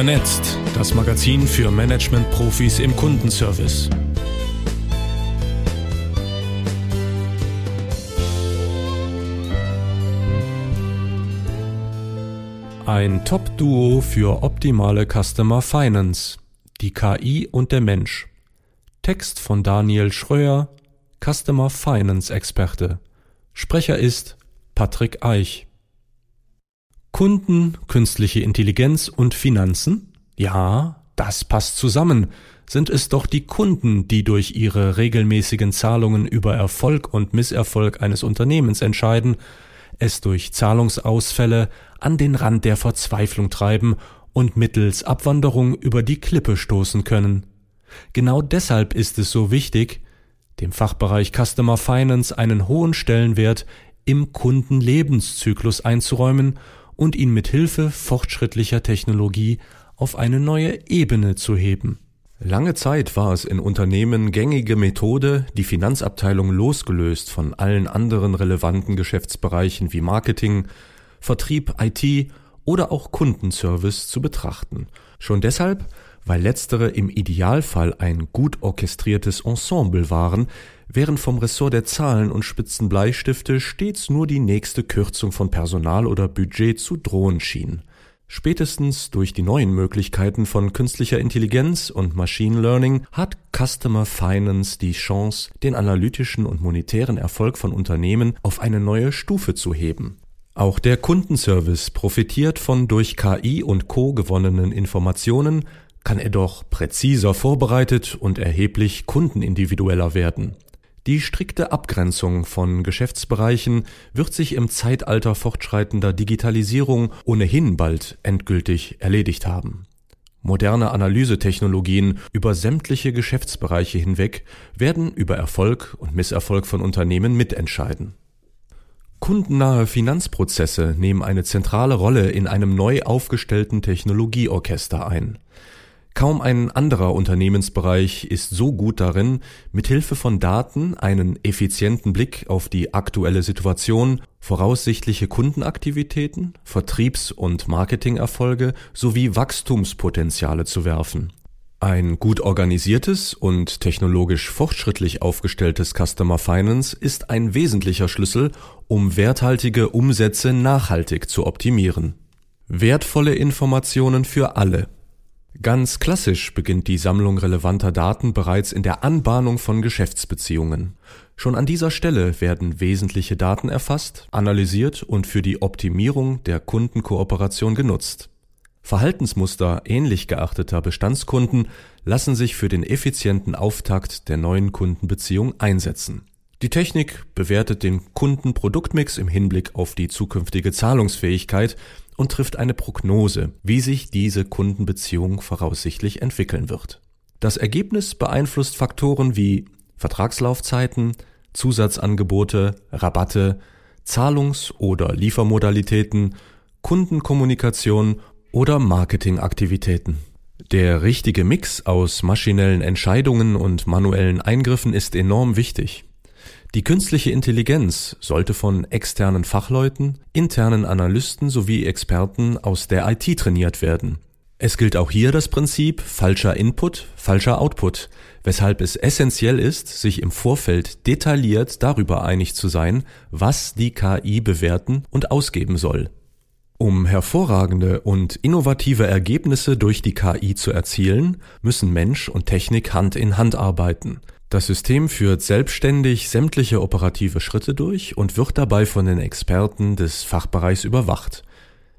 Vernetzt, das Magazin für Management-Profis im Kundenservice. Ein Top-Duo für optimale Customer Finance. Die KI und der Mensch. Text von Daniel Schröer, Customer Finance Experte. Sprecher ist Patrick Eich. Kunden, künstliche Intelligenz und Finanzen? Ja, das passt zusammen. Sind es doch die Kunden, die durch ihre regelmäßigen Zahlungen über Erfolg und Misserfolg eines Unternehmens entscheiden, es durch Zahlungsausfälle an den Rand der Verzweiflung treiben und mittels Abwanderung über die Klippe stoßen können. Genau deshalb ist es so wichtig, dem Fachbereich Customer Finance einen hohen Stellenwert im Kundenlebenszyklus einzuräumen und ihn mit Hilfe fortschrittlicher Technologie auf eine neue Ebene zu heben. Lange Zeit war es in Unternehmen gängige Methode, die Finanzabteilung losgelöst von allen anderen relevanten Geschäftsbereichen wie Marketing, Vertrieb, IT oder auch Kundenservice zu betrachten. Schon deshalb, weil letztere im Idealfall ein gut orchestriertes Ensemble waren, während vom Ressort der Zahlen und spitzen Bleistifte stets nur die nächste Kürzung von Personal oder Budget zu drohen schien. Spätestens durch die neuen Möglichkeiten von künstlicher Intelligenz und Machine Learning hat Customer Finance die Chance, den analytischen und monetären Erfolg von Unternehmen auf eine neue Stufe zu heben. Auch der Kundenservice profitiert von durch KI und Co gewonnenen Informationen, kann er doch präziser vorbereitet und erheblich kundenindividueller werden. Die strikte Abgrenzung von Geschäftsbereichen wird sich im Zeitalter fortschreitender Digitalisierung ohnehin bald endgültig erledigt haben. Moderne Analysetechnologien über sämtliche Geschäftsbereiche hinweg werden über Erfolg und Misserfolg von Unternehmen mitentscheiden. Kundennahe Finanzprozesse nehmen eine zentrale Rolle in einem neu aufgestellten Technologieorchester ein. Kaum ein anderer Unternehmensbereich ist so gut darin, mit Hilfe von Daten einen effizienten Blick auf die aktuelle Situation, voraussichtliche Kundenaktivitäten, Vertriebs- und Marketingerfolge sowie Wachstumspotenziale zu werfen. Ein gut organisiertes und technologisch fortschrittlich aufgestelltes Customer Finance ist ein wesentlicher Schlüssel, um werthaltige Umsätze nachhaltig zu optimieren. Wertvolle Informationen für alle Ganz klassisch beginnt die Sammlung relevanter Daten bereits in der Anbahnung von Geschäftsbeziehungen. Schon an dieser Stelle werden wesentliche Daten erfasst, analysiert und für die Optimierung der Kundenkooperation genutzt. Verhaltensmuster ähnlich geachteter Bestandskunden lassen sich für den effizienten Auftakt der neuen Kundenbeziehung einsetzen. Die Technik bewertet den Kundenproduktmix im Hinblick auf die zukünftige Zahlungsfähigkeit und trifft eine Prognose, wie sich diese Kundenbeziehung voraussichtlich entwickeln wird. Das Ergebnis beeinflusst Faktoren wie Vertragslaufzeiten, Zusatzangebote, Rabatte, Zahlungs- oder Liefermodalitäten, Kundenkommunikation oder Marketingaktivitäten. Der richtige Mix aus maschinellen Entscheidungen und manuellen Eingriffen ist enorm wichtig. Die künstliche Intelligenz sollte von externen Fachleuten, internen Analysten sowie Experten aus der IT trainiert werden. Es gilt auch hier das Prinzip falscher Input, falscher Output, weshalb es essentiell ist, sich im Vorfeld detailliert darüber einig zu sein, was die KI bewerten und ausgeben soll. Um hervorragende und innovative Ergebnisse durch die KI zu erzielen, müssen Mensch und Technik Hand in Hand arbeiten. Das System führt selbstständig sämtliche operative Schritte durch und wird dabei von den Experten des Fachbereichs überwacht.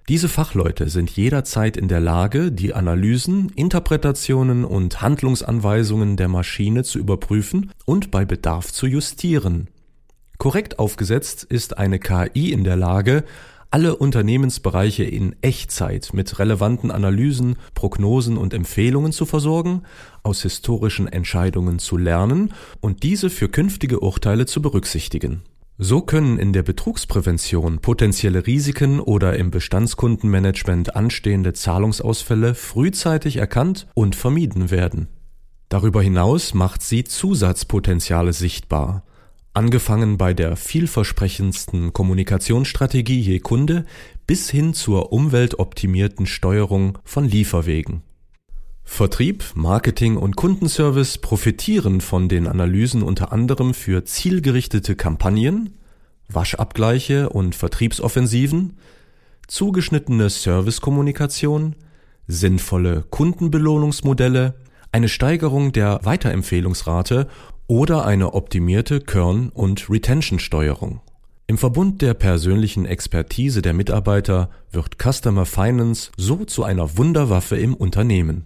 Diese Fachleute sind jederzeit in der Lage, die Analysen, Interpretationen und Handlungsanweisungen der Maschine zu überprüfen und bei Bedarf zu justieren. Korrekt aufgesetzt ist eine KI in der Lage, alle Unternehmensbereiche in Echtzeit mit relevanten Analysen, Prognosen und Empfehlungen zu versorgen, aus historischen Entscheidungen zu lernen und diese für künftige Urteile zu berücksichtigen. So können in der Betrugsprävention potenzielle Risiken oder im Bestandskundenmanagement anstehende Zahlungsausfälle frühzeitig erkannt und vermieden werden. Darüber hinaus macht sie Zusatzpotenziale sichtbar, Angefangen bei der vielversprechendsten Kommunikationsstrategie je Kunde bis hin zur umweltoptimierten Steuerung von Lieferwegen. Vertrieb, Marketing und Kundenservice profitieren von den Analysen unter anderem für zielgerichtete Kampagnen, Waschabgleiche und Vertriebsoffensiven, zugeschnittene Servicekommunikation, sinnvolle Kundenbelohnungsmodelle, eine Steigerung der Weiterempfehlungsrate oder eine optimierte Kern- und Retention-Steuerung. Im Verbund der persönlichen Expertise der Mitarbeiter wird Customer Finance so zu einer Wunderwaffe im Unternehmen.